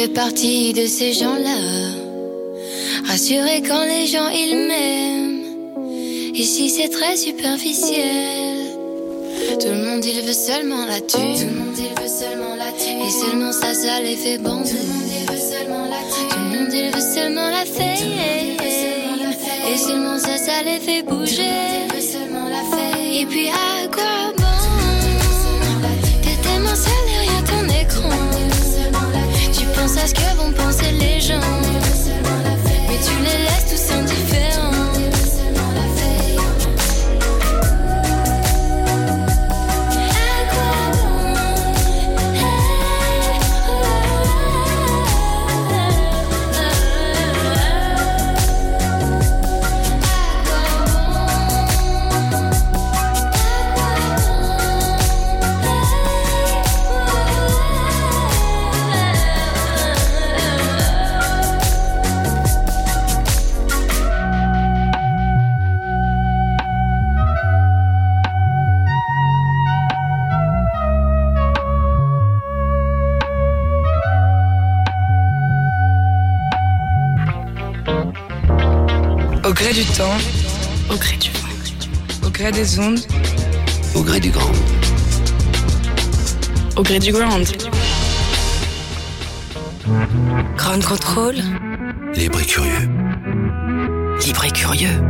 S13: Fais partie de ces gens-là, rassurés quand les gens ils m'aiment. Ici c'est très superficiel. Tout le monde il veut seulement la thune. Tout le monde il veut seulement la thune. Et seulement ça, ça les fait bander. Tout le monde il veut seulement la thune. Tout le monde il veut seulement la fame. Et seulement ça, ça les fait bouger. Et puis à quoi à ce que vont penser les gens.
S14: Gré des ondes,
S3: Au gré du grand.
S15: Au gré du ground.
S10: Ground control,
S3: Libre et curieux.
S10: libre et curieux.